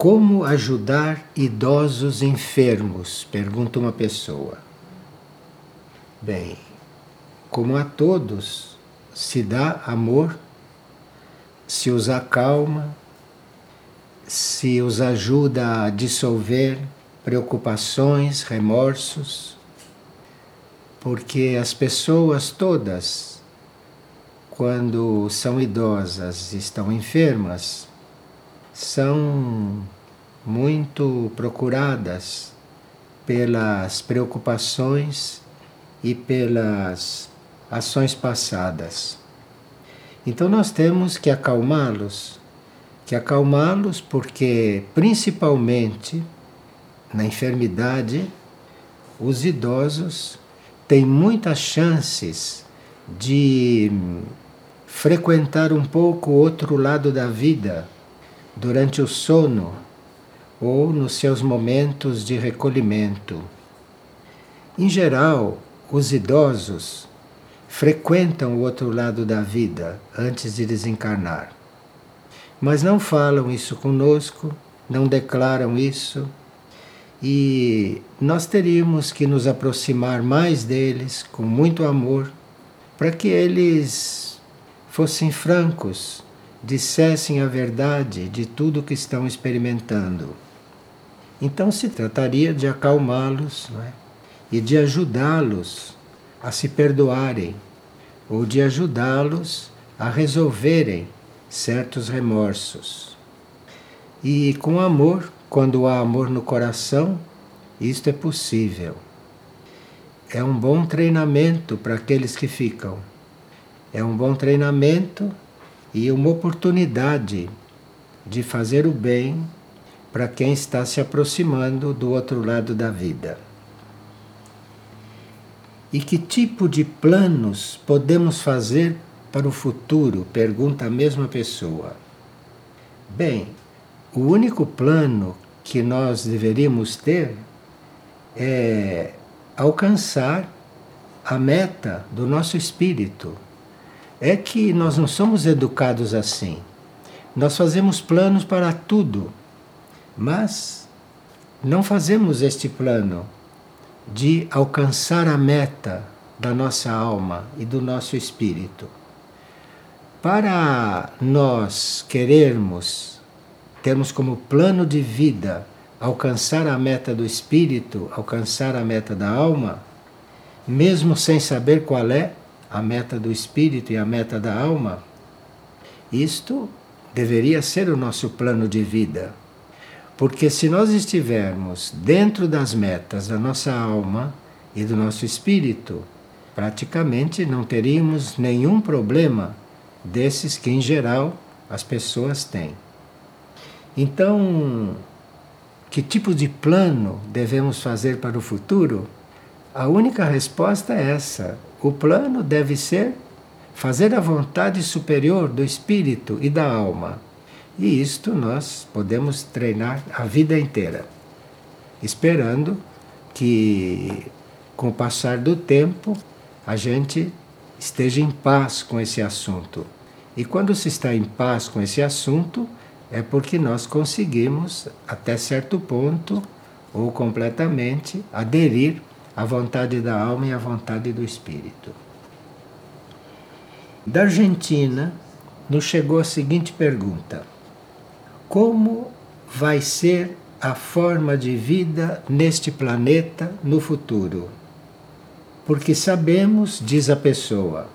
Como ajudar idosos enfermos? Pergunta uma pessoa. Bem, como a todos se dá amor, se os acalma, se os ajuda a dissolver preocupações, remorsos, porque as pessoas todas, quando são idosas estão enfermas, são muito procuradas pelas preocupações e pelas ações passadas. Então nós temos que acalmá-los, que acalmá-los porque principalmente na enfermidade os idosos têm muitas chances de frequentar um pouco o outro lado da vida durante o sono ou nos seus momentos de recolhimento. Em geral, os idosos frequentam o outro lado da vida antes de desencarnar. Mas não falam isso conosco, não declaram isso, e nós teríamos que nos aproximar mais deles com muito amor, para que eles fossem francos dissessem a verdade de tudo que estão experimentando. Então se trataria de acalmá-los é? e de ajudá-los a se perdoarem ou de ajudá-los a resolverem certos remorsos. E com amor, quando há amor no coração, isto é possível. É um bom treinamento para aqueles que ficam. É um bom treinamento e uma oportunidade de fazer o bem para quem está se aproximando do outro lado da vida. E que tipo de planos podemos fazer para o futuro? Pergunta a mesma pessoa. Bem, o único plano que nós deveríamos ter é alcançar a meta do nosso espírito é que nós não somos educados assim. Nós fazemos planos para tudo, mas não fazemos este plano de alcançar a meta da nossa alma e do nosso espírito. Para nós querermos, termos como plano de vida alcançar a meta do espírito, alcançar a meta da alma, mesmo sem saber qual é, a meta do espírito e a meta da alma, isto deveria ser o nosso plano de vida. Porque se nós estivermos dentro das metas da nossa alma e do nosso espírito, praticamente não teríamos nenhum problema desses que, em geral, as pessoas têm. Então, que tipo de plano devemos fazer para o futuro? A única resposta é essa: o plano deve ser fazer a vontade superior do espírito e da alma. E isto nós podemos treinar a vida inteira, esperando que, com o passar do tempo, a gente esteja em paz com esse assunto. E quando se está em paz com esse assunto, é porque nós conseguimos, até certo ponto, ou completamente, aderir a vontade da alma e a vontade do espírito. Da Argentina nos chegou a seguinte pergunta: Como vai ser a forma de vida neste planeta no futuro? Porque sabemos, diz a pessoa,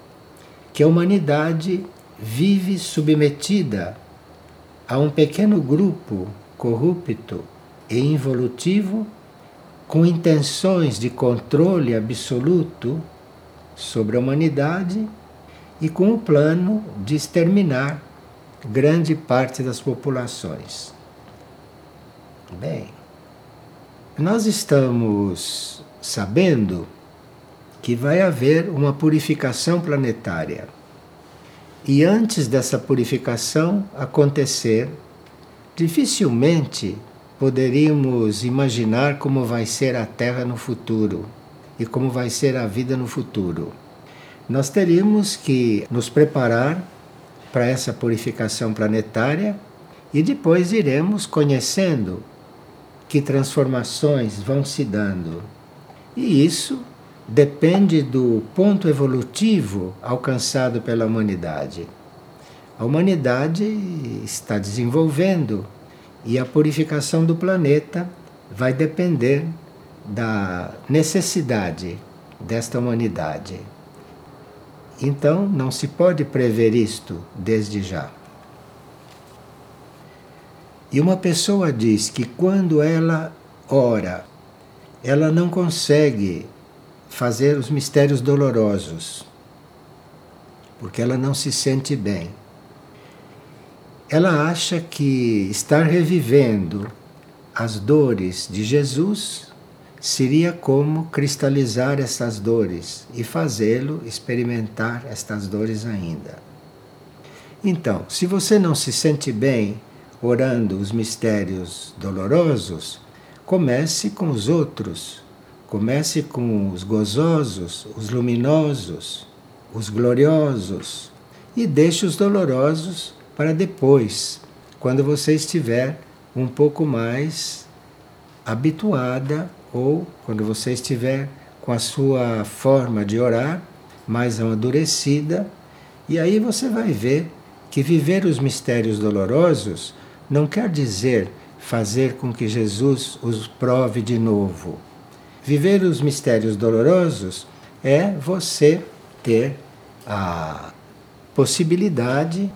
que a humanidade vive submetida a um pequeno grupo corrupto e involutivo com intenções de controle absoluto sobre a humanidade e com o plano de exterminar grande parte das populações. Bem, nós estamos sabendo que vai haver uma purificação planetária. E antes dessa purificação acontecer, dificilmente poderíamos imaginar como vai ser a Terra no futuro e como vai ser a vida no futuro. Nós teríamos que nos preparar para essa purificação planetária E depois iremos conhecendo que transformações vão se dando. E isso depende do ponto evolutivo alcançado pela humanidade. A humanidade está desenvolvendo e a purificação do planeta vai depender da necessidade desta humanidade. Então não se pode prever isto desde já. E uma pessoa diz que quando ela ora, ela não consegue fazer os mistérios dolorosos, porque ela não se sente bem. Ela acha que estar revivendo as dores de Jesus seria como cristalizar essas dores e fazê-lo experimentar estas dores ainda. Então, se você não se sente bem orando os mistérios dolorosos, comece com os outros. Comece com os gozosos, os luminosos, os gloriosos e deixe os dolorosos para depois, quando você estiver um pouco mais habituada ou quando você estiver com a sua forma de orar mais amadurecida, e aí você vai ver que viver os mistérios dolorosos não quer dizer fazer com que Jesus os prove de novo. Viver os mistérios dolorosos é você ter a possibilidade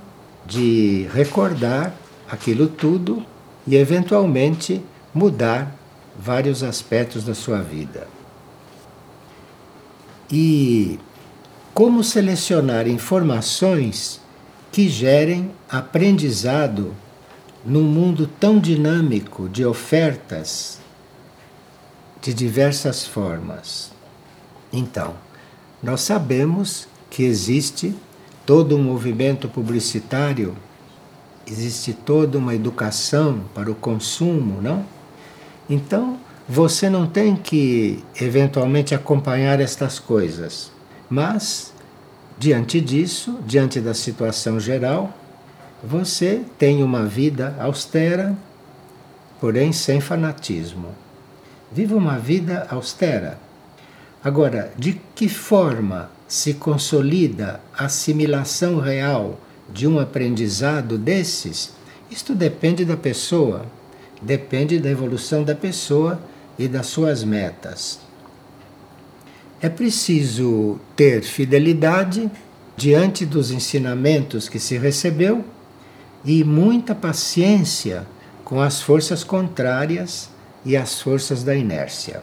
de recordar aquilo tudo e eventualmente mudar vários aspectos da sua vida. E como selecionar informações que gerem aprendizado num mundo tão dinâmico de ofertas de diversas formas. Então, nós sabemos que existe todo um movimento publicitário, existe toda uma educação para o consumo, não? Então, você não tem que eventualmente acompanhar estas coisas, mas diante disso, diante da situação geral, você tem uma vida austera, porém sem fanatismo. Viva uma vida austera. Agora, de que forma se consolida a assimilação real de um aprendizado desses? Isto depende da pessoa depende da evolução da pessoa e das suas metas. É preciso ter fidelidade diante dos ensinamentos que se recebeu e muita paciência com as forças contrárias e as forças da inércia.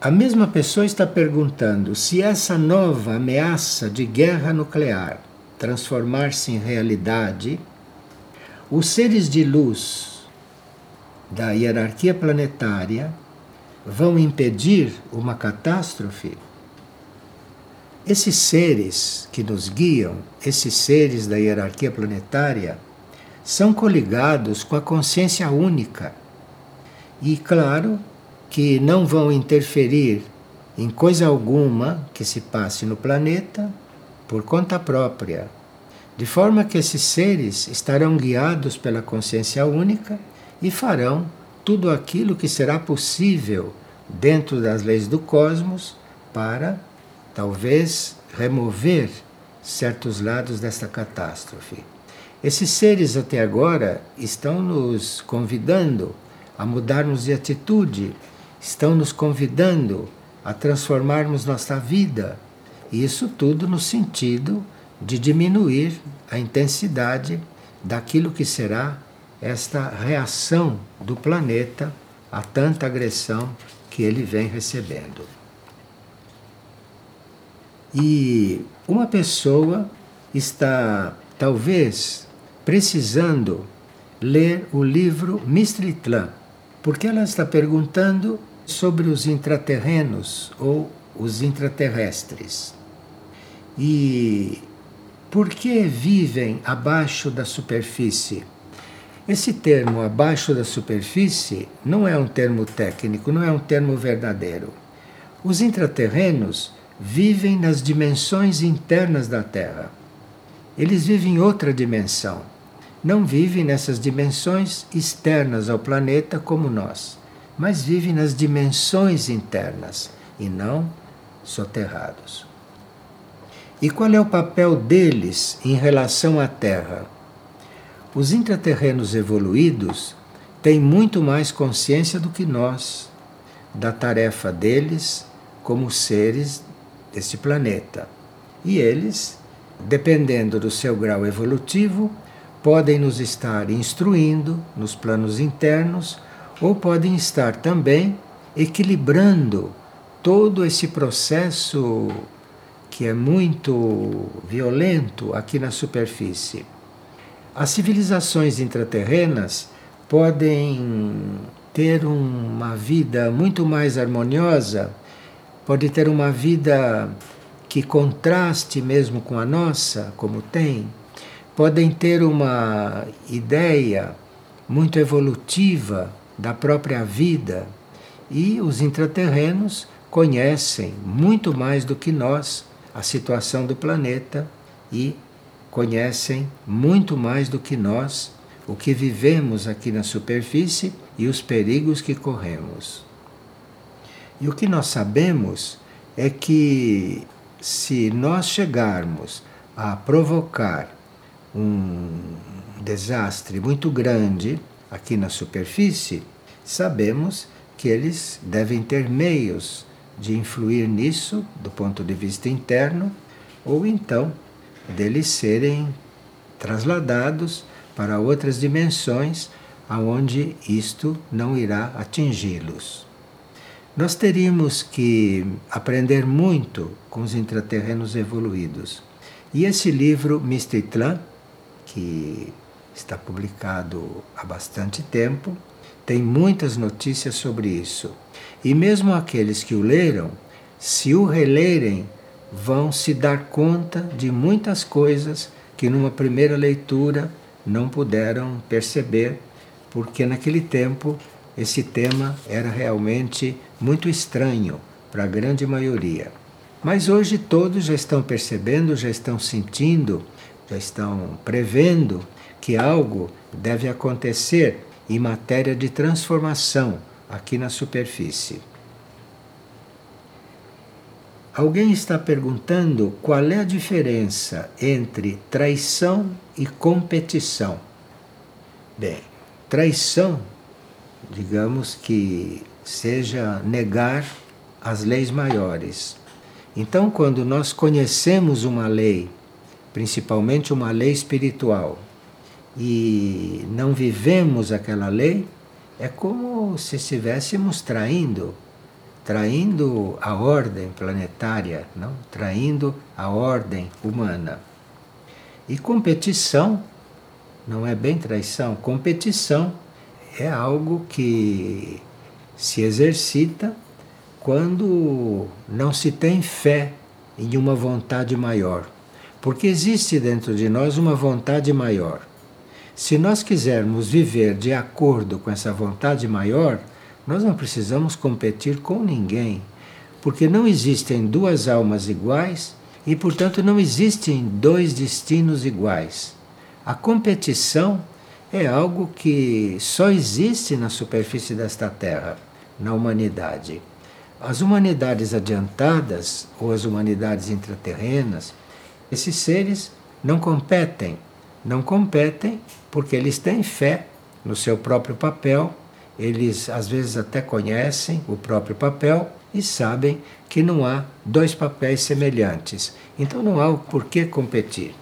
A mesma pessoa está perguntando se essa nova ameaça de guerra nuclear transformar-se em realidade os seres de luz da hierarquia planetária vão impedir uma catástrofe? Esses seres que nos guiam, esses seres da hierarquia planetária, são coligados com a consciência única. E claro que não vão interferir em coisa alguma que se passe no planeta por conta própria de forma que esses seres estarão guiados pela consciência única e farão tudo aquilo que será possível dentro das leis do cosmos para talvez remover certos lados desta catástrofe. Esses seres até agora estão nos convidando a mudarmos de atitude, estão nos convidando a transformarmos nossa vida. E isso tudo no sentido de diminuir a intensidade daquilo que será esta reação do planeta a tanta agressão que ele vem recebendo. E uma pessoa está talvez precisando ler o livro Mistritlan, porque ela está perguntando sobre os intraterrenos ou os intraterrestres. E por que vivem abaixo da superfície? Esse termo abaixo da superfície não é um termo técnico, não é um termo verdadeiro. Os intraterrenos vivem nas dimensões internas da Terra. eles vivem em outra dimensão. Não vivem nessas dimensões externas ao planeta como nós, mas vivem nas dimensões internas e não soterrados. E qual é o papel deles em relação à Terra? Os intraterrenos evoluídos têm muito mais consciência do que nós da tarefa deles como seres deste planeta. E eles, dependendo do seu grau evolutivo, podem nos estar instruindo nos planos internos ou podem estar também equilibrando todo esse processo que é muito violento aqui na superfície. As civilizações intraterrenas podem ter uma vida muito mais harmoniosa, pode ter uma vida que contraste mesmo com a nossa, como tem, podem ter uma ideia muito evolutiva da própria vida e os intraterrenos conhecem muito mais do que nós a situação do planeta e conhecem muito mais do que nós o que vivemos aqui na superfície e os perigos que corremos. E o que nós sabemos é que se nós chegarmos a provocar um desastre muito grande aqui na superfície, sabemos que eles devem ter meios de influir nisso do ponto de vista interno, ou então deles serem trasladados para outras dimensões aonde isto não irá atingi-los. Nós teríamos que aprender muito com os intraterrenos evoluídos. E esse livro, Mistitlan, que está publicado há bastante tempo, tem muitas notícias sobre isso. E mesmo aqueles que o leram, se o relerem, vão se dar conta de muitas coisas que numa primeira leitura não puderam perceber, porque naquele tempo esse tema era realmente muito estranho para a grande maioria. Mas hoje todos já estão percebendo, já estão sentindo, já estão prevendo que algo deve acontecer em matéria de transformação aqui na superfície. Alguém está perguntando qual é a diferença entre traição e competição. Bem, traição, digamos que seja negar as leis maiores. Então, quando nós conhecemos uma lei, principalmente uma lei espiritual, e não vivemos aquela lei, é como se estivéssemos traindo, traindo a ordem planetária, não? traindo a ordem humana. E competição não é bem traição, competição é algo que se exercita quando não se tem fé em uma vontade maior. Porque existe dentro de nós uma vontade maior. Se nós quisermos viver de acordo com essa vontade maior, nós não precisamos competir com ninguém, porque não existem duas almas iguais e, portanto, não existem dois destinos iguais. A competição é algo que só existe na superfície desta Terra, na humanidade. As humanidades adiantadas ou as humanidades intraterrenas, esses seres não competem não competem porque eles têm fé no seu próprio papel, eles às vezes até conhecem o próprio papel e sabem que não há dois papéis semelhantes. Então não há o porquê competir.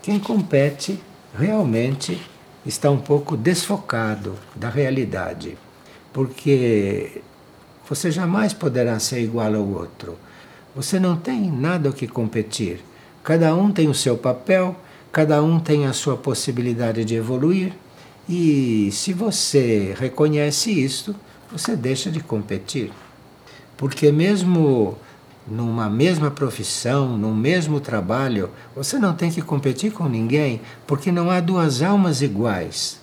Quem compete realmente está um pouco desfocado da realidade, porque você jamais poderá ser igual ao outro. Você não tem nada o que competir. Cada um tem o seu papel, Cada um tem a sua possibilidade de evoluir e se você reconhece isto, você deixa de competir. Porque mesmo numa mesma profissão, num mesmo trabalho, você não tem que competir com ninguém, porque não há duas almas iguais.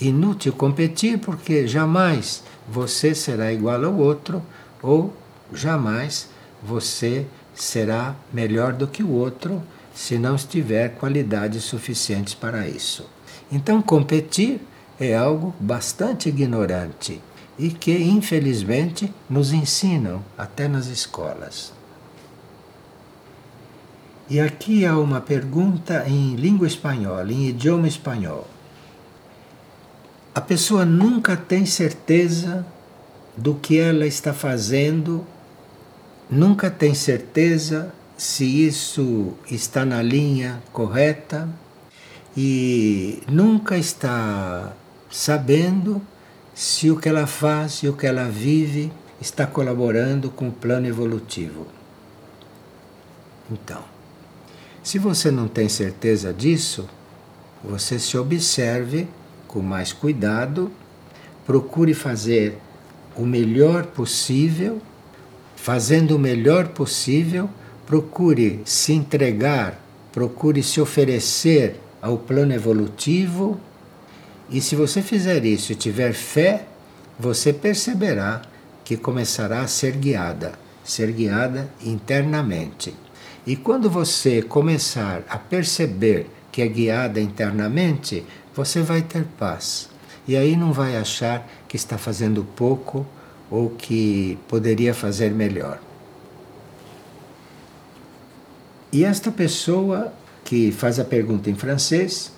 Inútil competir porque jamais você será igual ao outro ou jamais você será melhor do que o outro se não estiver qualidades suficientes para isso. Então, competir é algo bastante ignorante e que, infelizmente, nos ensinam até nas escolas. E aqui há uma pergunta em língua espanhola, em idioma espanhol. A pessoa nunca tem certeza do que ela está fazendo, nunca tem certeza se isso está na linha correta e nunca está sabendo se o que ela faz e o que ela vive está colaborando com o plano evolutivo. Então, se você não tem certeza disso, você se observe com mais cuidado, procure fazer o melhor possível, fazendo o melhor possível, procure se entregar, procure se oferecer ao plano evolutivo. E se você fizer isso e tiver fé, você perceberá que começará a ser guiada, ser guiada internamente. E quando você começar a perceber que é guiada internamente, você vai ter paz. E aí não vai achar que está fazendo pouco ou que poderia fazer melhor. E esta pessoa que faz a pergunta em francês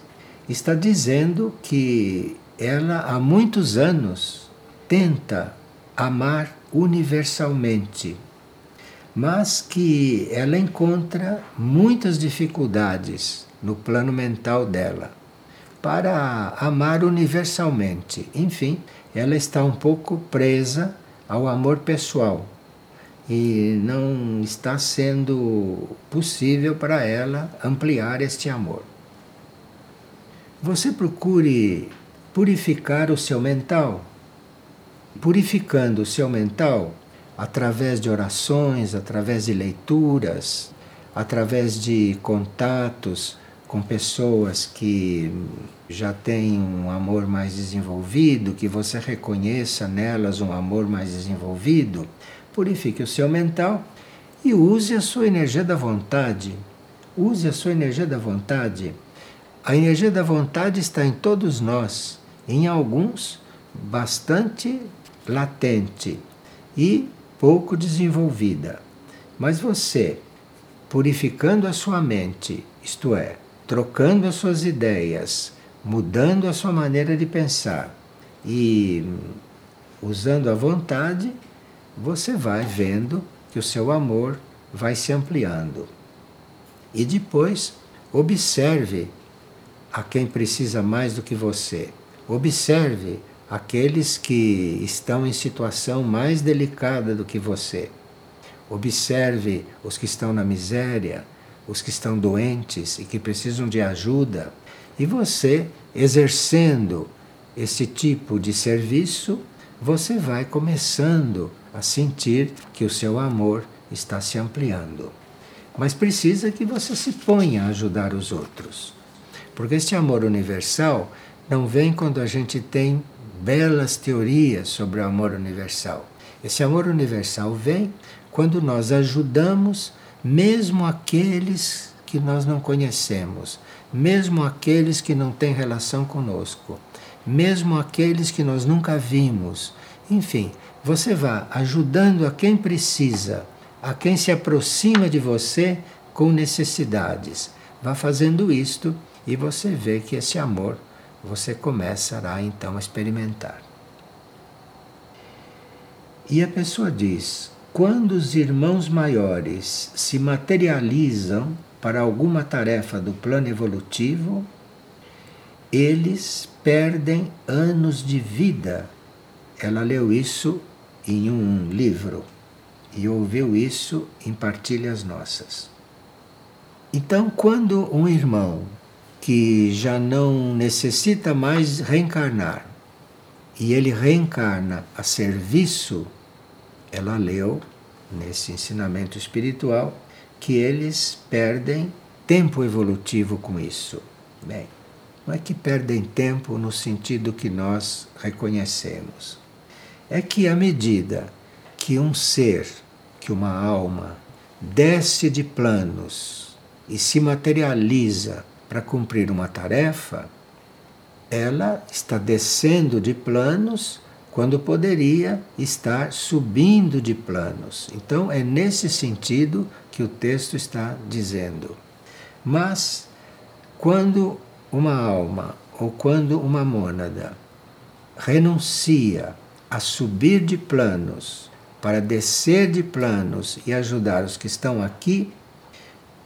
está dizendo que ela há muitos anos tenta amar universalmente, mas que ela encontra muitas dificuldades no plano mental dela para amar universalmente. Enfim, ela está um pouco presa ao amor pessoal e não está sendo possível para ela ampliar este amor. Você procure purificar o seu mental. Purificando o seu mental através de orações, através de leituras, através de contatos com pessoas que já têm um amor mais desenvolvido, que você reconheça nelas um amor mais desenvolvido, purifique o seu mental e use a sua energia da vontade. Use a sua energia da vontade. A energia da vontade está em todos nós, em alguns bastante latente e pouco desenvolvida. Mas você, purificando a sua mente, isto é, trocando as suas ideias, mudando a sua maneira de pensar e usando a vontade, você vai vendo que o seu amor vai se ampliando. E depois, observe a quem precisa mais do que você. Observe aqueles que estão em situação mais delicada do que você. Observe os que estão na miséria, os que estão doentes e que precisam de ajuda, e você, exercendo esse tipo de serviço, você vai começando a sentir que o seu amor está se ampliando. Mas precisa que você se ponha a ajudar os outros. Porque este amor universal não vem quando a gente tem belas teorias sobre o amor universal. Esse amor universal vem quando nós ajudamos mesmo aqueles que nós não conhecemos, mesmo aqueles que não têm relação conosco, mesmo aqueles que nós nunca vimos. Enfim, você vá ajudando a quem precisa, a quem se aproxima de você com necessidades. Vá fazendo isto e você vê que esse amor você começará então a experimentar. E a pessoa diz: quando os irmãos maiores se materializam para alguma tarefa do plano evolutivo, eles perdem anos de vida. Ela leu isso em um livro e ouviu isso em partilhas nossas. Então, quando um irmão que já não necessita mais reencarnar e ele reencarna a serviço ela leu nesse ensinamento espiritual que eles perdem tempo evolutivo com isso. Bem, não é que perdem tempo no sentido que nós reconhecemos. É que à medida que um ser, que uma alma, desce de planos e se materializa para cumprir uma tarefa, ela está descendo de planos quando poderia estar subindo de planos. Então é nesse sentido que o texto está dizendo. Mas quando uma alma ou quando uma mônada renuncia a subir de planos para descer de planos e ajudar os que estão aqui,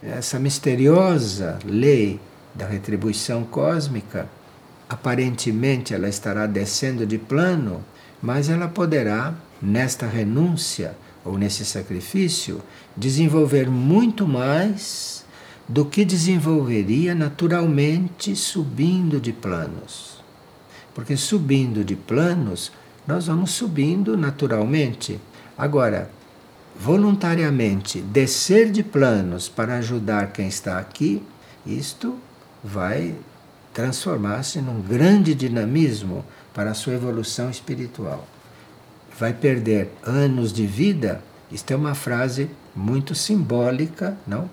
essa misteriosa lei da retribuição cósmica, aparentemente ela estará descendo de plano, mas ela poderá, nesta renúncia ou nesse sacrifício, desenvolver muito mais do que desenvolveria naturalmente subindo de planos. Porque subindo de planos, nós vamos subindo naturalmente. Agora, voluntariamente descer de planos para ajudar quem está aqui, isto vai transformar-se num grande dinamismo para a sua evolução espiritual. Vai perder anos de vida. Isto é uma frase muito simbólica, não?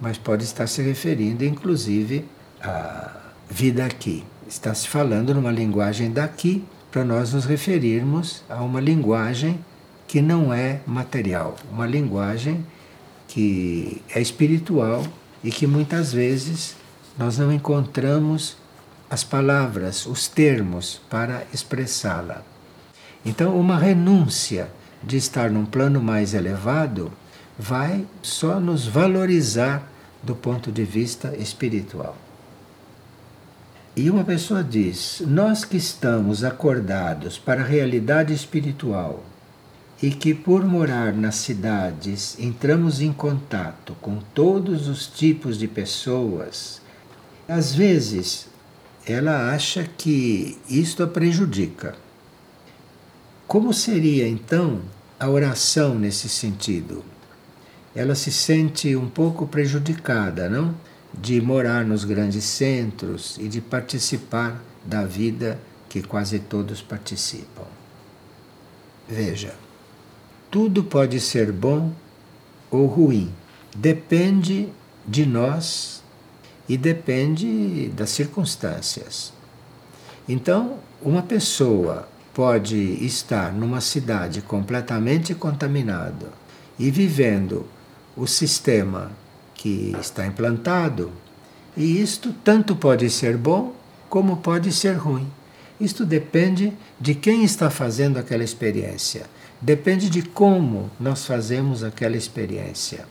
Mas pode estar se referindo, inclusive, à vida aqui. Está se falando numa linguagem daqui, para nós nos referirmos a uma linguagem que não é material, uma linguagem que é espiritual e que muitas vezes nós não encontramos as palavras, os termos para expressá-la. Então, uma renúncia de estar num plano mais elevado vai só nos valorizar do ponto de vista espiritual. E uma pessoa diz: Nós que estamos acordados para a realidade espiritual e que, por morar nas cidades, entramos em contato com todos os tipos de pessoas às vezes, ela acha que isto a prejudica. Como seria então a oração nesse sentido? Ela se sente um pouco prejudicada, não? De morar nos grandes centros e de participar da vida que quase todos participam. Veja, tudo pode ser bom ou ruim, depende de nós e depende das circunstâncias. Então, uma pessoa pode estar numa cidade completamente contaminada e vivendo o sistema que está implantado, e isto tanto pode ser bom como pode ser ruim. Isto depende de quem está fazendo aquela experiência, depende de como nós fazemos aquela experiência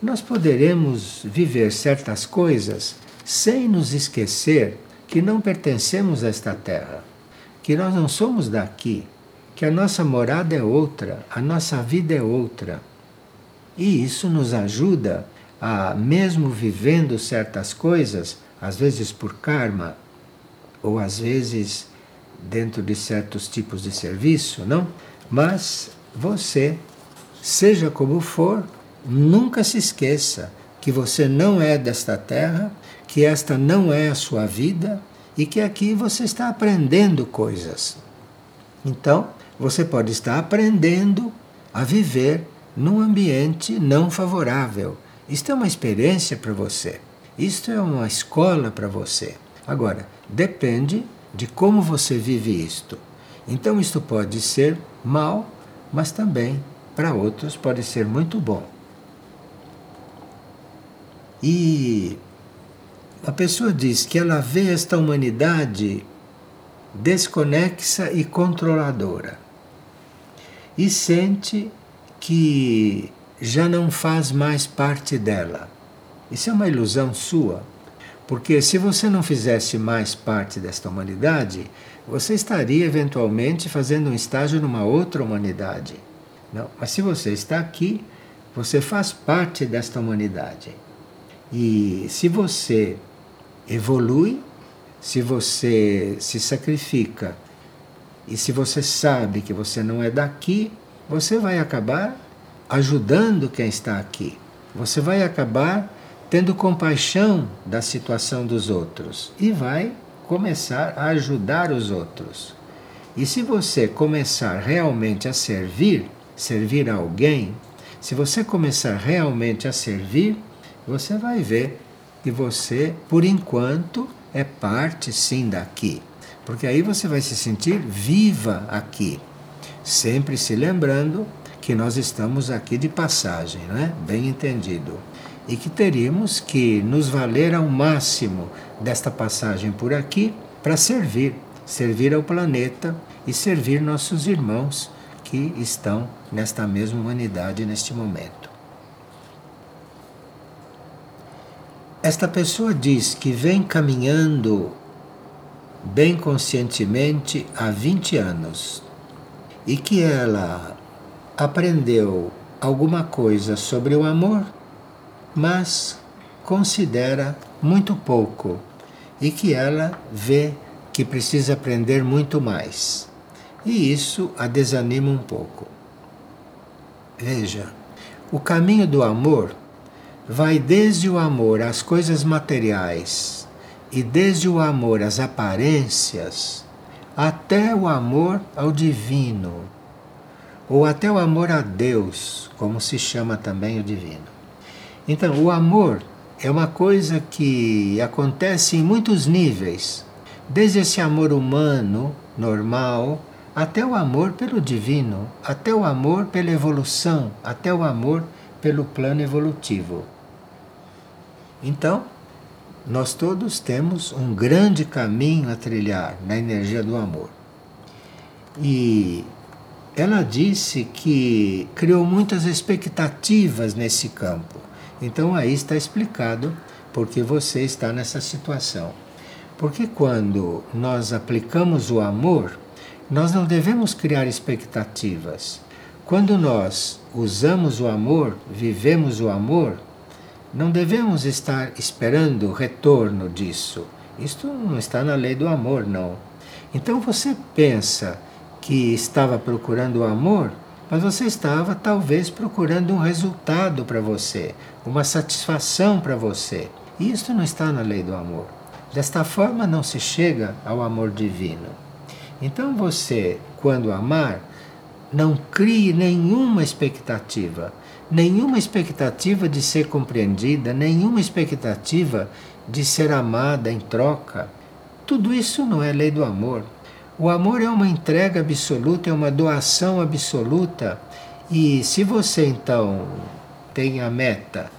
nós poderemos viver certas coisas sem nos esquecer que não pertencemos a esta terra, que nós não somos daqui, que a nossa morada é outra, a nossa vida é outra. E isso nos ajuda a, mesmo vivendo certas coisas, às vezes por karma, ou às vezes dentro de certos tipos de serviço, não? Mas você, seja como for, Nunca se esqueça que você não é desta terra, que esta não é a sua vida e que aqui você está aprendendo coisas. Então, você pode estar aprendendo a viver num ambiente não favorável. Isto é uma experiência para você. Isto é uma escola para você. Agora, depende de como você vive isto. Então, isto pode ser mal, mas também para outros pode ser muito bom. E a pessoa diz que ela vê esta humanidade desconexa e controladora e sente que já não faz mais parte dela. Isso é uma ilusão sua, porque se você não fizesse mais parte desta humanidade, você estaria eventualmente fazendo um estágio numa outra humanidade. Não, mas se você está aqui, você faz parte desta humanidade. E se você evolui, se você se sacrifica e se você sabe que você não é daqui, você vai acabar ajudando quem está aqui. Você vai acabar tendo compaixão da situação dos outros e vai começar a ajudar os outros. E se você começar realmente a servir, servir alguém, se você começar realmente a servir, você vai ver que você, por enquanto, é parte sim daqui. Porque aí você vai se sentir viva aqui. Sempre se lembrando que nós estamos aqui de passagem, né? Bem entendido. E que teríamos que nos valer ao máximo desta passagem por aqui para servir, servir ao planeta e servir nossos irmãos que estão nesta mesma humanidade neste momento. Esta pessoa diz que vem caminhando bem conscientemente há 20 anos e que ela aprendeu alguma coisa sobre o amor, mas considera muito pouco e que ela vê que precisa aprender muito mais. E isso a desanima um pouco. Veja, o caminho do amor vai desde o amor às coisas materiais e desde o amor às aparências até o amor ao divino, ou até o amor a Deus, como se chama também o divino. Então, o amor é uma coisa que acontece em muitos níveis, desde esse amor humano, normal, até o amor pelo divino, até o amor pela evolução, até o amor pelo plano evolutivo. Então, nós todos temos um grande caminho a trilhar na energia do amor. E ela disse que criou muitas expectativas nesse campo. Então aí está explicado porque você está nessa situação. Porque quando nós aplicamos o amor, nós não devemos criar expectativas. Quando nós usamos o amor, vivemos o amor, não devemos estar esperando o retorno disso. Isto não está na lei do amor, não. Então você pensa que estava procurando o amor, mas você estava talvez procurando um resultado para você, uma satisfação para você. E isto não está na lei do amor. Desta forma não se chega ao amor divino. Então você, quando amar, não crie nenhuma expectativa nenhuma expectativa de ser compreendida, nenhuma expectativa de ser amada em troca. Tudo isso não é lei do amor. O amor é uma entrega absoluta, é uma doação absoluta. E se você então tem a meta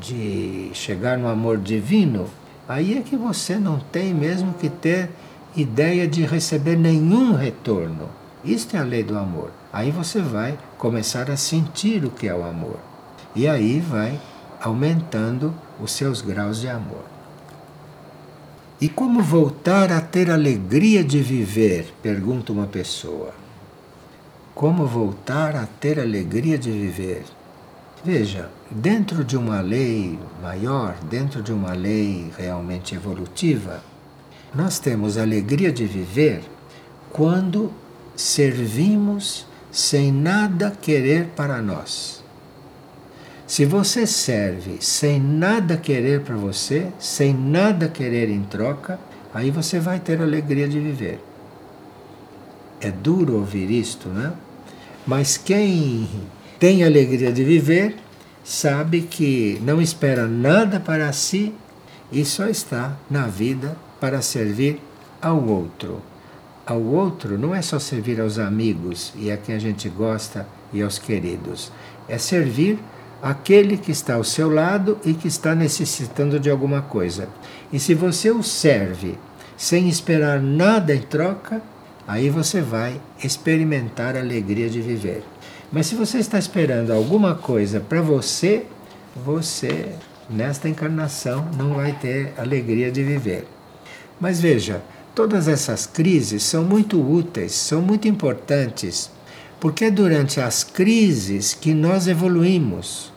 de chegar no amor divino, aí é que você não tem mesmo que ter ideia de receber nenhum retorno. Isto é a lei do amor. Aí você vai começar a sentir o que é o amor. E aí vai aumentando os seus graus de amor. E como voltar a ter alegria de viver? Pergunta uma pessoa. Como voltar a ter alegria de viver? Veja, dentro de uma lei maior, dentro de uma lei realmente evolutiva, nós temos alegria de viver quando servimos sem nada querer para nós. Se você serve sem nada querer para você, sem nada querer em troca, aí você vai ter alegria de viver. É duro ouvir isto, né? Mas quem tem alegria de viver sabe que não espera nada para si e só está na vida para servir ao outro ao outro não é só servir aos amigos e a quem a gente gosta e aos queridos. É servir aquele que está ao seu lado e que está necessitando de alguma coisa. E se você o serve sem esperar nada em troca, aí você vai experimentar a alegria de viver. Mas se você está esperando alguma coisa para você, você nesta encarnação não vai ter alegria de viver. Mas veja, Todas essas crises são muito úteis, são muito importantes, porque é durante as crises que nós evoluímos.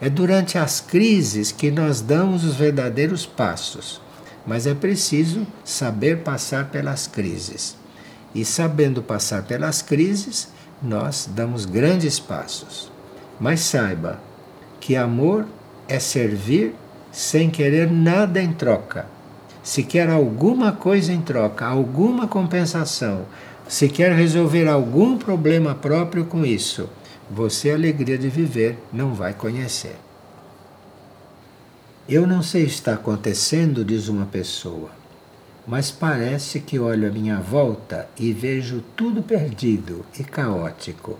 É durante as crises que nós damos os verdadeiros passos. Mas é preciso saber passar pelas crises. E sabendo passar pelas crises, nós damos grandes passos. Mas saiba que amor é servir sem querer nada em troca se quer alguma coisa em troca, alguma compensação, se quer resolver algum problema próprio com isso, você, a alegria de viver, não vai conhecer. Eu não sei o que está acontecendo, diz uma pessoa, mas parece que olho à minha volta e vejo tudo perdido e caótico.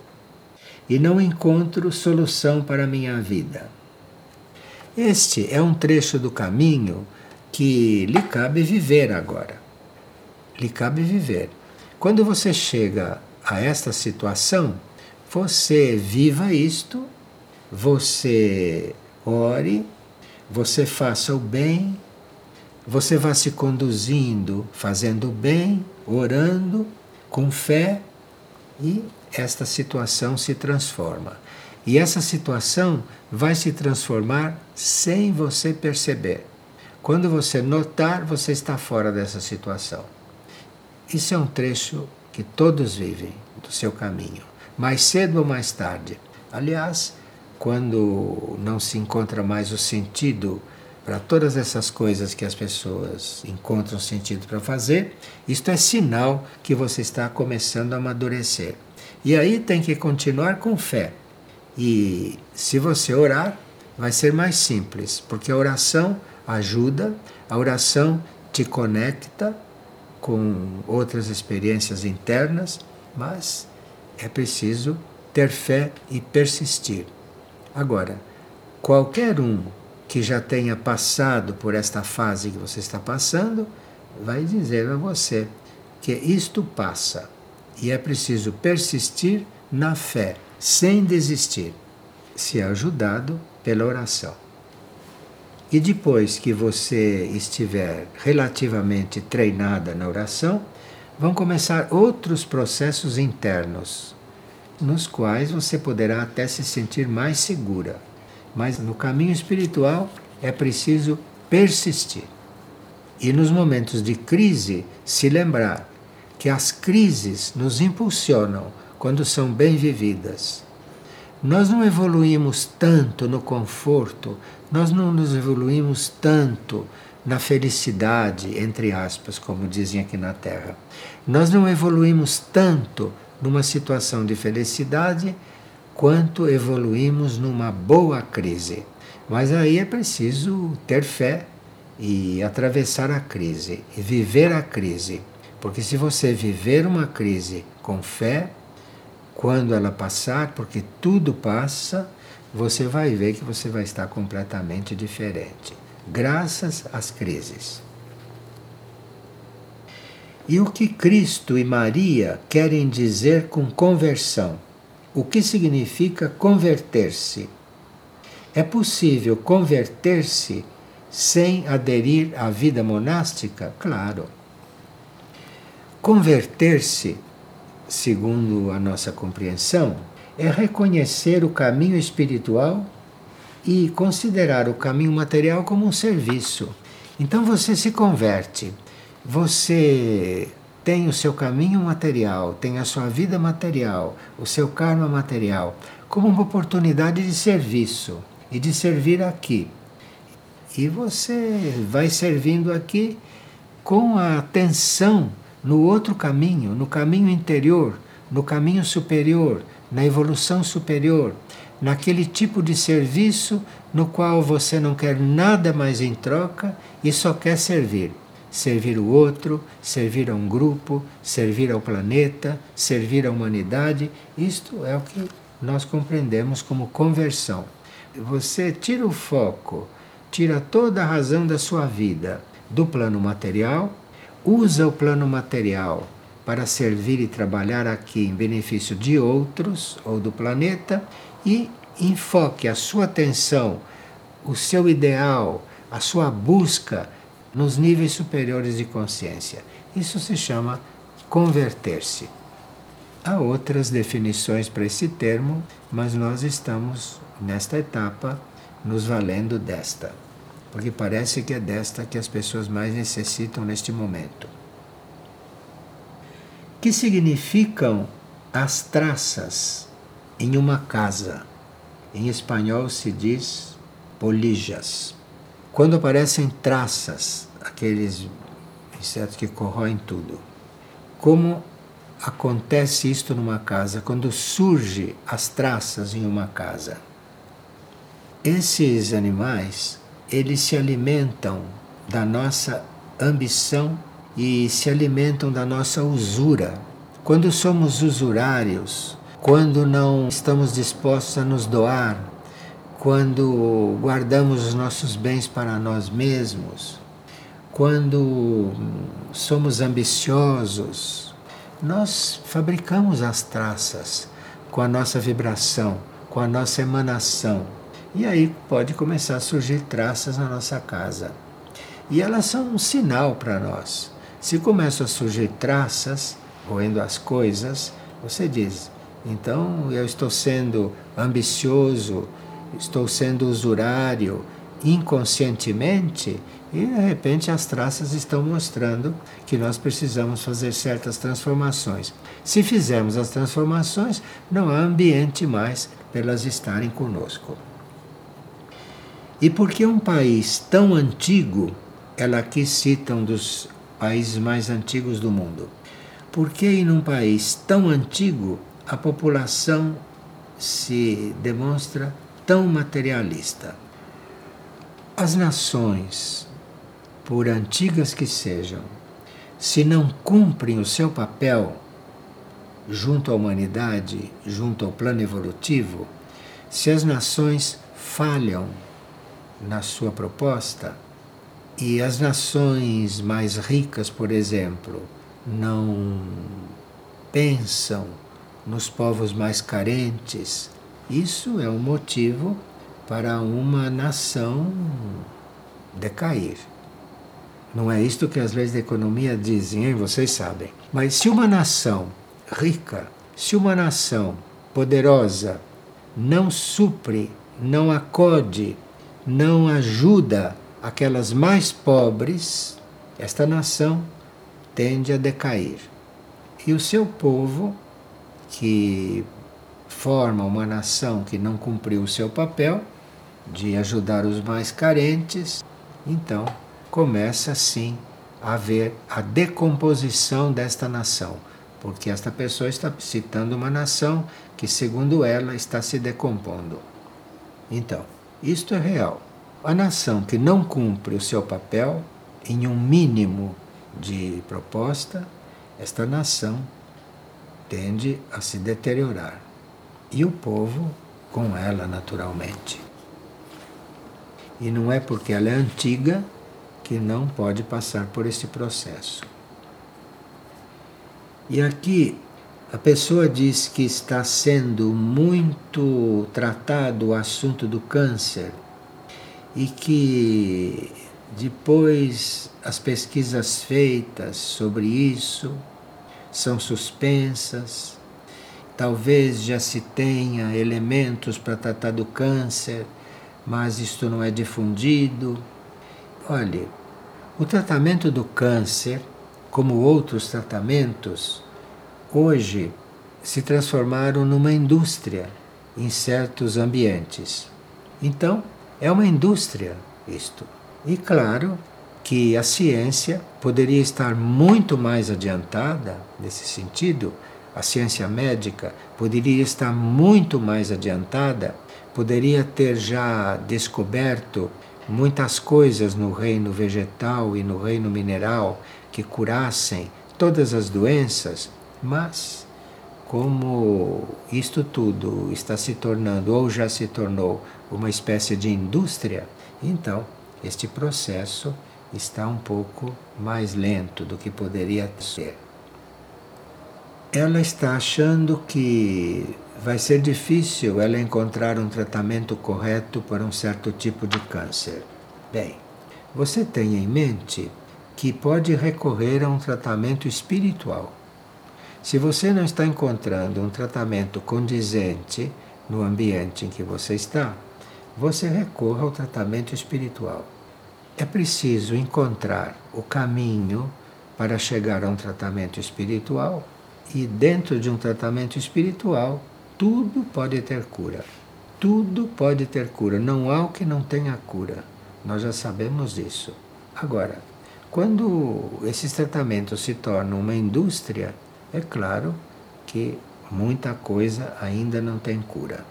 E não encontro solução para a minha vida. Este é um trecho do caminho que lhe cabe viver agora. Lhe cabe viver. Quando você chega a esta situação, você viva isto, você ore, você faça o bem, você vá se conduzindo, fazendo o bem, orando, com fé, e esta situação se transforma. E essa situação vai se transformar sem você perceber. Quando você notar, você está fora dessa situação. Isso é um trecho que todos vivem do seu caminho, mais cedo ou mais tarde. Aliás, quando não se encontra mais o sentido para todas essas coisas que as pessoas encontram sentido para fazer, isto é sinal que você está começando a amadurecer. E aí tem que continuar com fé. E se você orar, vai ser mais simples, porque a oração ajuda, a oração te conecta com outras experiências internas, mas é preciso ter fé e persistir. Agora, qualquer um que já tenha passado por esta fase que você está passando, vai dizer a você que isto passa e é preciso persistir na fé sem desistir, se ajudado pela oração. E depois que você estiver relativamente treinada na oração, vão começar outros processos internos, nos quais você poderá até se sentir mais segura. Mas no caminho espiritual é preciso persistir. E nos momentos de crise, se lembrar que as crises nos impulsionam quando são bem vividas. Nós não evoluímos tanto no conforto, nós não nos evoluímos tanto na felicidade, entre aspas, como dizem aqui na Terra. Nós não evoluímos tanto numa situação de felicidade quanto evoluímos numa boa crise. Mas aí é preciso ter fé e atravessar a crise e viver a crise. Porque se você viver uma crise com fé, quando ela passar, porque tudo passa, você vai ver que você vai estar completamente diferente, graças às crises. E o que Cristo e Maria querem dizer com conversão? O que significa converter-se? É possível converter-se sem aderir à vida monástica? Claro. Converter-se, segundo a nossa compreensão, é reconhecer o caminho espiritual e considerar o caminho material como um serviço. Então você se converte, você tem o seu caminho material, tem a sua vida material, o seu karma material, como uma oportunidade de serviço e de servir aqui. E você vai servindo aqui com a atenção no outro caminho, no caminho interior, no caminho superior, na evolução superior, naquele tipo de serviço no qual você não quer nada mais em troca e só quer servir. Servir o outro, servir a um grupo, servir ao planeta, servir à humanidade. Isto é o que nós compreendemos como conversão. Você tira o foco, tira toda a razão da sua vida do plano material usa o plano material para servir e trabalhar aqui em benefício de outros ou do planeta e enfoque a sua atenção, o seu ideal, a sua busca nos níveis superiores de consciência. Isso se chama converter-se. Há outras definições para esse termo, mas nós estamos nesta etapa nos valendo desta porque parece que é desta que as pessoas mais necessitam neste momento. Que significam as traças em uma casa? Em espanhol se diz polijas. Quando aparecem traças, aqueles insetos que corroem tudo. Como acontece isto numa casa? Quando surge as traças em uma casa. Esses animais eles se alimentam da nossa ambição e se alimentam da nossa usura. Quando somos usurários, quando não estamos dispostos a nos doar, quando guardamos os nossos bens para nós mesmos, quando somos ambiciosos, nós fabricamos as traças com a nossa vibração, com a nossa emanação. E aí pode começar a surgir traças na nossa casa. E elas são um sinal para nós. Se começam a surgir traças, roendo as coisas, você diz: então eu estou sendo ambicioso, estou sendo usurário inconscientemente, e de repente as traças estão mostrando que nós precisamos fazer certas transformações. Se fizermos as transformações, não há ambiente mais para elas estarem conosco. E por que um país tão antigo, ela aqui cita um dos países mais antigos do mundo, por que em um país tão antigo a população se demonstra tão materialista? As nações, por antigas que sejam, se não cumprem o seu papel junto à humanidade, junto ao plano evolutivo, se as nações falham na sua proposta e as nações mais ricas, por exemplo, não pensam nos povos mais carentes, isso é um motivo para uma nação decair. Não é isto que as leis da economia dizem, hein? vocês sabem. Mas se uma nação rica, se uma nação poderosa não supre, não acode, não ajuda aquelas mais pobres, esta nação tende a decair. E o seu povo, que forma uma nação que não cumpriu o seu papel de ajudar os mais carentes, então começa assim a haver a decomposição desta nação, porque esta pessoa está citando uma nação que, segundo ela, está se decompondo. Então, isto é real. A nação que não cumpre o seu papel em um mínimo de proposta, esta nação tende a se deteriorar. E o povo com ela, naturalmente. E não é porque ela é antiga que não pode passar por esse processo. E aqui a pessoa diz que está sendo muito tratado o assunto do câncer e que depois as pesquisas feitas sobre isso são suspensas. Talvez já se tenha elementos para tratar do câncer, mas isto não é difundido. Olhe, o tratamento do câncer, como outros tratamentos, hoje se transformaram numa indústria em certos ambientes. Então, é uma indústria isto. E claro que a ciência poderia estar muito mais adiantada nesse sentido, a ciência médica poderia estar muito mais adiantada, poderia ter já descoberto muitas coisas no reino vegetal e no reino mineral que curassem todas as doenças, mas como isto tudo está se tornando ou já se tornou uma espécie de indústria, então este processo está um pouco mais lento do que poderia ser. Ela está achando que vai ser difícil ela encontrar um tratamento correto para um certo tipo de câncer. Bem, você tenha em mente que pode recorrer a um tratamento espiritual. Se você não está encontrando um tratamento condizente no ambiente em que você está, você recorra ao tratamento espiritual. É preciso encontrar o caminho para chegar a um tratamento espiritual e, dentro de um tratamento espiritual, tudo pode ter cura. Tudo pode ter cura. Não há o que não tenha cura. Nós já sabemos disso. Agora, quando esses tratamentos se tornam uma indústria, é claro que muita coisa ainda não tem cura.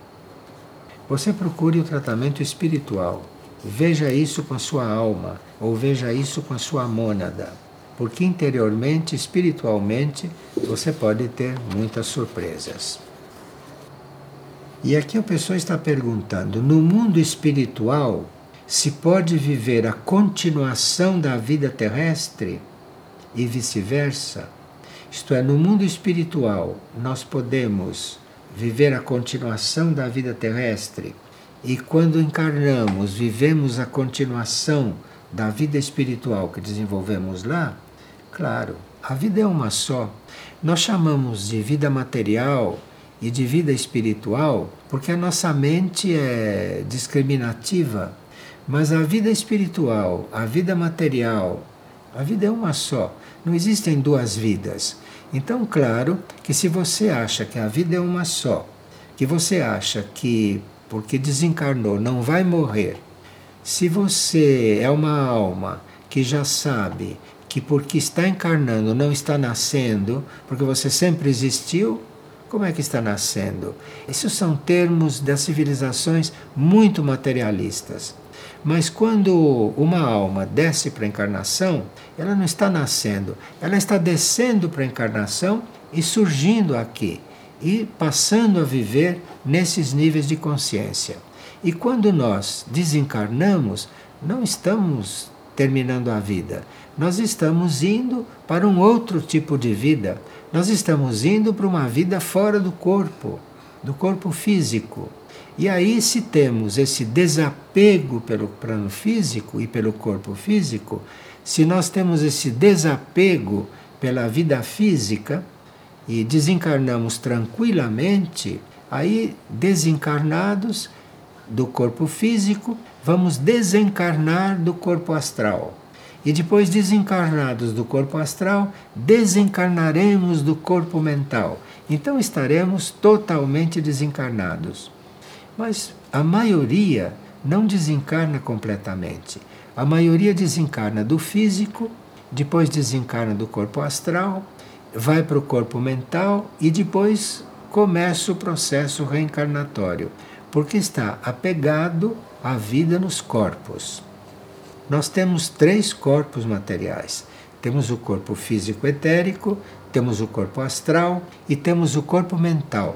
Você procure o tratamento espiritual veja isso com a sua alma, ou veja isso com a sua mônada. Porque interiormente, espiritualmente, você pode ter muitas surpresas. E aqui a pessoa está perguntando: no mundo espiritual, se pode viver a continuação da vida terrestre e vice-versa? Isto é, no mundo espiritual, nós podemos viver a continuação da vida terrestre e quando encarnamos, vivemos a continuação da vida espiritual que desenvolvemos lá? Claro, a vida é uma só. Nós chamamos de vida material e de vida espiritual porque a nossa mente é discriminativa mas a vida espiritual, a vida material, a vida é uma só. Não existem duas vidas. Então, claro que se você acha que a vida é uma só, que você acha que porque desencarnou não vai morrer, se você é uma alma que já sabe que porque está encarnando não está nascendo, porque você sempre existiu, como é que está nascendo? Esses são termos das civilizações muito materialistas. Mas quando uma alma desce para a encarnação, ela não está nascendo, ela está descendo para a encarnação e surgindo aqui e passando a viver nesses níveis de consciência. E quando nós desencarnamos, não estamos terminando a vida, nós estamos indo para um outro tipo de vida, nós estamos indo para uma vida fora do corpo, do corpo físico. E aí, se temos esse desapego pelo plano físico e pelo corpo físico, se nós temos esse desapego pela vida física e desencarnamos tranquilamente, aí, desencarnados do corpo físico, vamos desencarnar do corpo astral. E depois, desencarnados do corpo astral, desencarnaremos do corpo mental. Então estaremos totalmente desencarnados. Mas a maioria não desencarna completamente. A maioria desencarna do físico, depois desencarna do corpo astral, vai para o corpo mental e depois começa o processo reencarnatório, porque está apegado à vida nos corpos. Nós temos três corpos materiais. Temos o corpo físico etérico, temos o corpo astral e temos o corpo mental.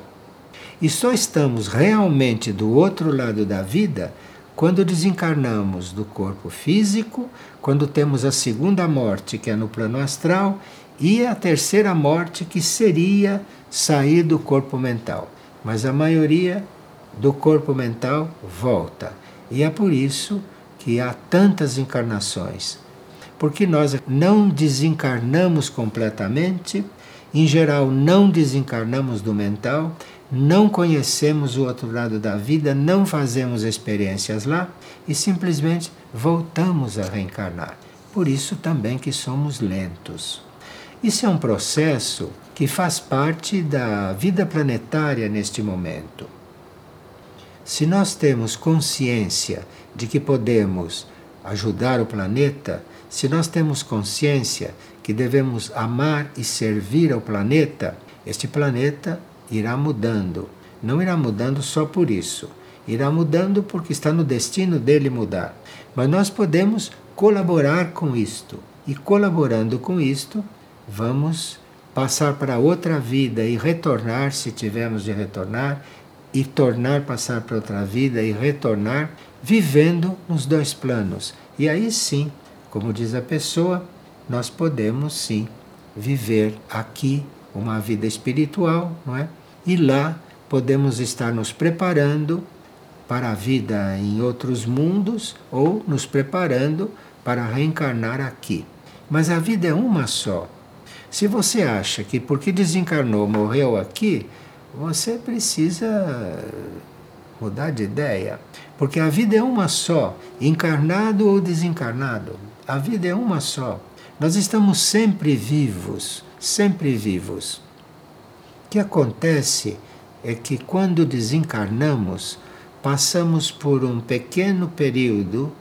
E só estamos realmente do outro lado da vida quando desencarnamos do corpo físico, quando temos a segunda morte, que é no plano astral, e a terceira morte, que seria sair do corpo mental. Mas a maioria do corpo mental volta. E é por isso que há tantas encarnações. Porque nós não desencarnamos completamente, em geral, não desencarnamos do mental não conhecemos o outro lado da vida, não fazemos experiências lá e simplesmente voltamos a reencarnar. Por isso também que somos lentos. Isso é um processo que faz parte da vida planetária neste momento. Se nós temos consciência de que podemos ajudar o planeta, se nós temos consciência que devemos amar e servir ao planeta, este planeta irá mudando. Não irá mudando só por isso. Irá mudando porque está no destino dele mudar. Mas nós podemos colaborar com isto. E colaborando com isto, vamos passar para outra vida e retornar, se tivermos de retornar, e tornar passar para outra vida e retornar, vivendo nos dois planos. E aí sim, como diz a pessoa, nós podemos sim viver aqui uma vida espiritual, não é? E lá podemos estar nos preparando para a vida em outros mundos ou nos preparando para reencarnar aqui. Mas a vida é uma só. Se você acha que porque desencarnou morreu aqui, você precisa mudar de ideia. Porque a vida é uma só, encarnado ou desencarnado. A vida é uma só. Nós estamos sempre vivos, sempre vivos. O que acontece é que quando desencarnamos, passamos por um pequeno período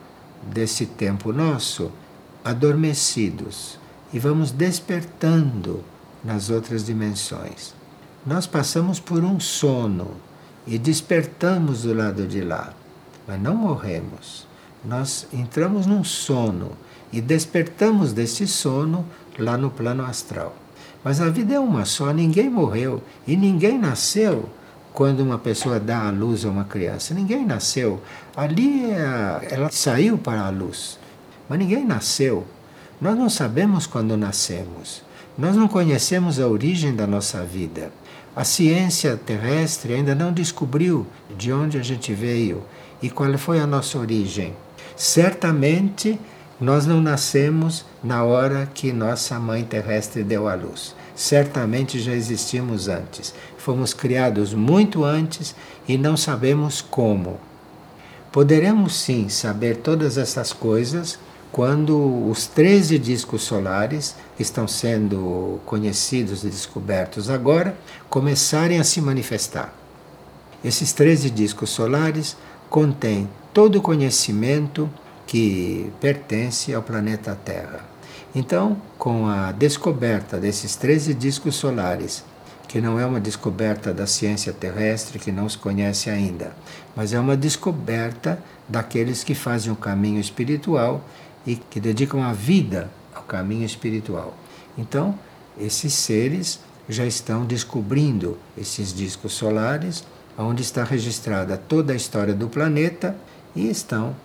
desse tempo nosso adormecidos e vamos despertando nas outras dimensões. Nós passamos por um sono e despertamos do lado de lá, mas não morremos. nós entramos num sono e despertamos desse sono lá no plano astral. Mas a vida é uma só, ninguém morreu e ninguém nasceu quando uma pessoa dá a luz a uma criança. Ninguém nasceu. Ali é ela saiu para a luz, mas ninguém nasceu. Nós não sabemos quando nascemos. Nós não conhecemos a origem da nossa vida. A ciência terrestre ainda não descobriu de onde a gente veio e qual foi a nossa origem. Certamente nós não nascemos na hora que nossa mãe terrestre deu à luz. Certamente já existimos antes. Fomos criados muito antes e não sabemos como. Poderemos sim saber todas essas coisas quando os 13 discos solares que estão sendo conhecidos e descobertos agora começarem a se manifestar. Esses 13 discos solares contêm todo o conhecimento que pertence ao planeta Terra. Então, com a descoberta desses 13 discos solares, que não é uma descoberta da ciência terrestre que não se conhece ainda, mas é uma descoberta daqueles que fazem o caminho espiritual e que dedicam a vida ao caminho espiritual. Então, esses seres já estão descobrindo esses discos solares, onde está registrada toda a história do planeta e estão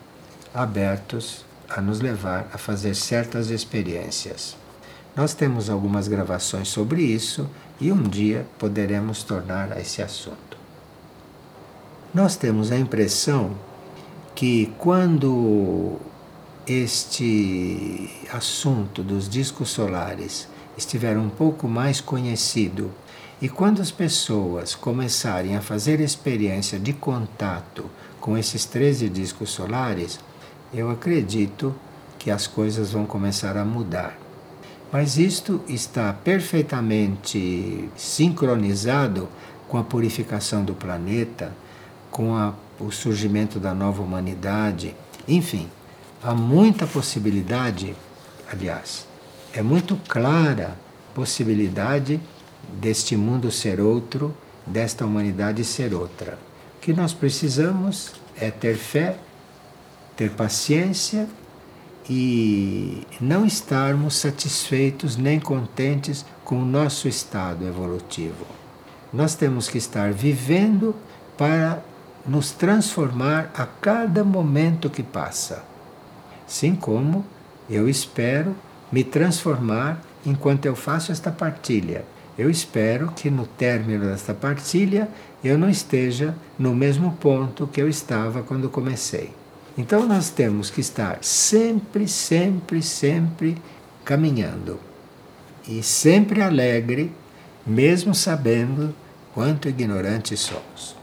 abertos a nos levar a fazer certas experiências. Nós temos algumas gravações sobre isso e um dia poderemos tornar a esse assunto. Nós temos a impressão que quando este assunto dos discos solares estiver um pouco mais conhecido e quando as pessoas começarem a fazer experiência de contato com esses 13 discos solares, eu acredito que as coisas vão começar a mudar. Mas isto está perfeitamente sincronizado com a purificação do planeta, com a, o surgimento da nova humanidade, enfim, há muita possibilidade, aliás, é muito clara possibilidade deste mundo ser outro, desta humanidade ser outra. O que nós precisamos é ter fé ter paciência e não estarmos satisfeitos nem contentes com o nosso estado evolutivo. Nós temos que estar vivendo para nos transformar a cada momento que passa. Assim como eu espero me transformar enquanto eu faço esta partilha. Eu espero que no término desta partilha eu não esteja no mesmo ponto que eu estava quando comecei. Então nós temos que estar sempre, sempre, sempre caminhando e sempre alegre, mesmo sabendo quanto ignorantes somos.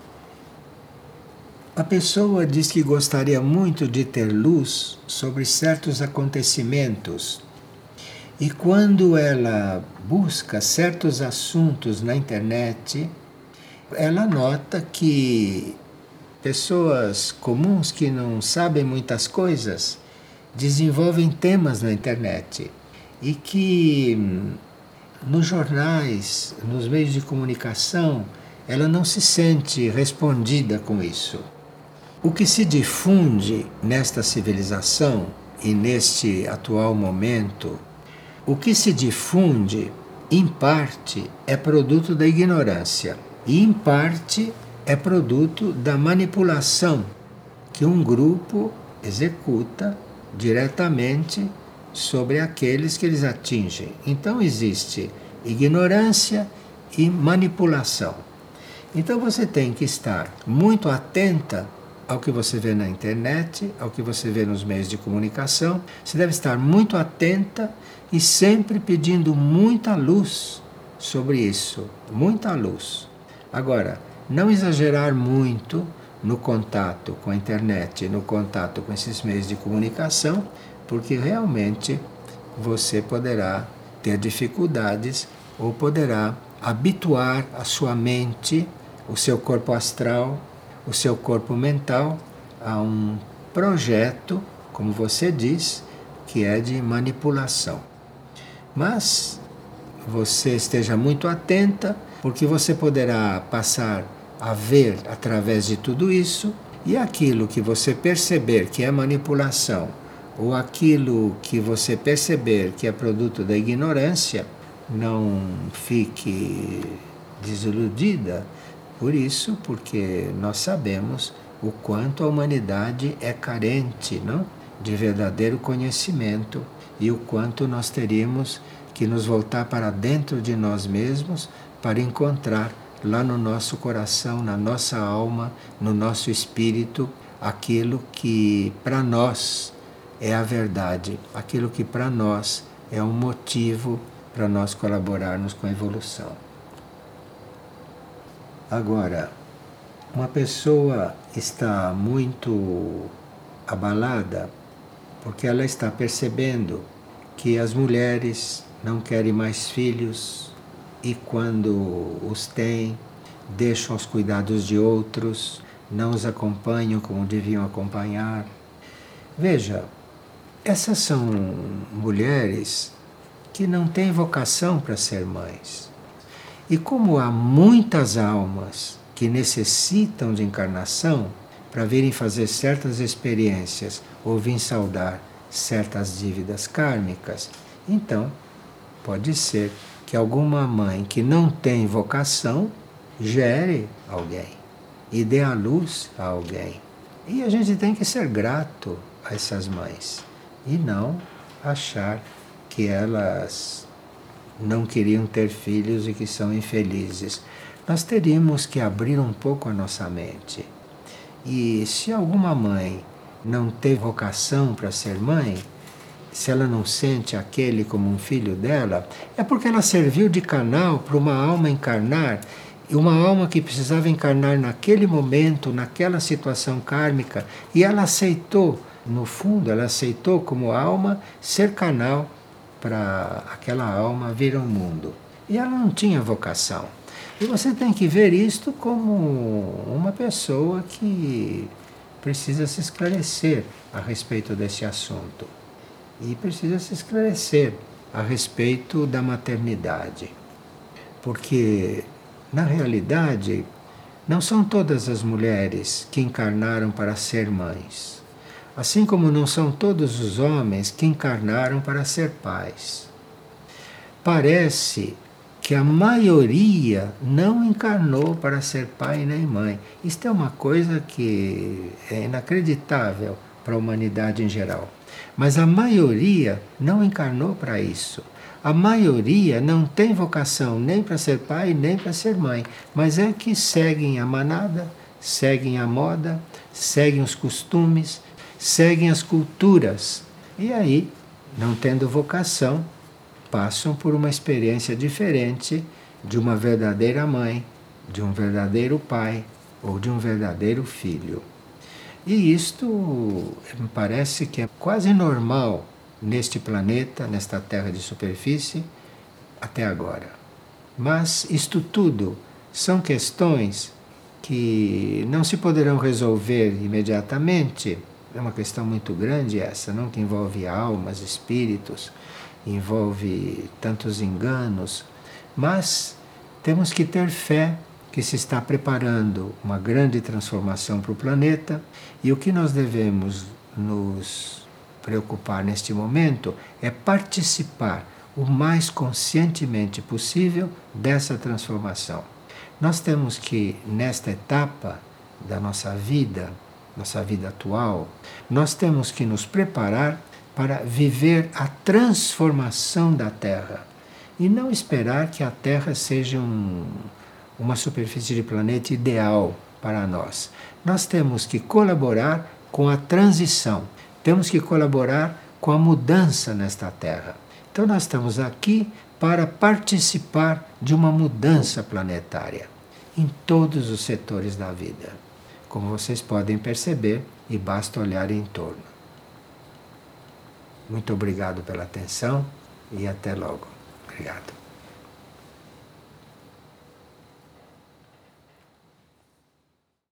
A pessoa diz que gostaria muito de ter luz sobre certos acontecimentos. E quando ela busca certos assuntos na internet, ela nota que pessoas comuns que não sabem muitas coisas desenvolvem temas na internet e que hum, nos jornais, nos meios de comunicação, ela não se sente respondida com isso. O que se difunde nesta civilização e neste atual momento, o que se difunde, em parte, é produto da ignorância e, em parte, é produto da manipulação que um grupo executa diretamente sobre aqueles que eles atingem. Então existe ignorância e manipulação. Então você tem que estar muito atenta ao que você vê na internet, ao que você vê nos meios de comunicação. Você deve estar muito atenta e sempre pedindo muita luz sobre isso, muita luz. Agora, não exagerar muito no contato com a internet, no contato com esses meios de comunicação, porque realmente você poderá ter dificuldades ou poderá habituar a sua mente, o seu corpo astral, o seu corpo mental a um projeto, como você diz, que é de manipulação. Mas você esteja muito atenta, porque você poderá passar a ver através de tudo isso E aquilo que você perceber que é manipulação, ou aquilo que você perceber que é produto da ignorância, não fique desiludida por isso, porque nós sabemos o quanto a humanidade é carente não? de verdadeiro conhecimento e o quanto nós teríamos que nos voltar para dentro de nós mesmos para encontrar lá no nosso coração, na nossa alma, no nosso espírito, aquilo que para nós é a verdade, aquilo que para nós é um motivo para nós colaborarmos com a evolução. Agora, uma pessoa está muito abalada porque ela está percebendo que as mulheres não querem mais filhos e quando os têm, deixam os cuidados de outros, não os acompanham como deviam acompanhar. Veja, essas são mulheres que não têm vocação para ser mães. E como há muitas almas que necessitam de encarnação para virem fazer certas experiências ou virem saudar certas dívidas kármicas, então pode ser que alguma mãe que não tem vocação gere alguém e dê a luz a alguém. E a gente tem que ser grato a essas mães e não achar que elas não queriam ter filhos e que são infelizes. Nós teríamos que abrir um pouco a nossa mente. E se alguma mãe não tem vocação para ser mãe, se ela não sente aquele como um filho dela, é porque ela serviu de canal para uma alma encarnar e uma alma que precisava encarnar naquele momento, naquela situação kármica, e ela aceitou no fundo, ela aceitou como alma ser canal para aquela alma vir ao mundo. E ela não tinha vocação. E você tem que ver isto como uma pessoa que precisa se esclarecer a respeito desse assunto. E precisa se esclarecer a respeito da maternidade. Porque, na realidade, não são todas as mulheres que encarnaram para ser mães assim como não são todos os homens que encarnaram para ser pais. Parece que a maioria não encarnou para ser pai nem mãe. Isto é uma coisa que é inacreditável para a humanidade em geral. Mas a maioria não encarnou para isso. A maioria não tem vocação nem para ser pai nem para ser mãe, mas é que seguem a manada, seguem a moda, seguem os costumes, seguem as culturas e aí, não tendo vocação, passam por uma experiência diferente de uma verdadeira mãe, de um verdadeiro pai ou de um verdadeiro filho. E isto me parece que é quase normal neste planeta, nesta Terra de superfície, até agora. Mas isto tudo são questões que não se poderão resolver imediatamente é uma questão muito grande essa, não? Que envolve almas, espíritos, envolve tantos enganos, mas temos que ter fé que se está preparando uma grande transformação para o planeta e o que nós devemos nos preocupar neste momento é participar o mais conscientemente possível dessa transformação. Nós temos que, nesta etapa da nossa vida, nossa vida atual, nós temos que nos preparar para viver a transformação da Terra e não esperar que a Terra seja um, uma superfície de planeta ideal para nós. Nós temos que colaborar com a transição, temos que colaborar com a mudança nesta Terra. Então, nós estamos aqui para participar de uma mudança planetária em todos os setores da vida como vocês podem perceber, e basta olhar em torno. Muito obrigado pela atenção e até logo. Obrigado.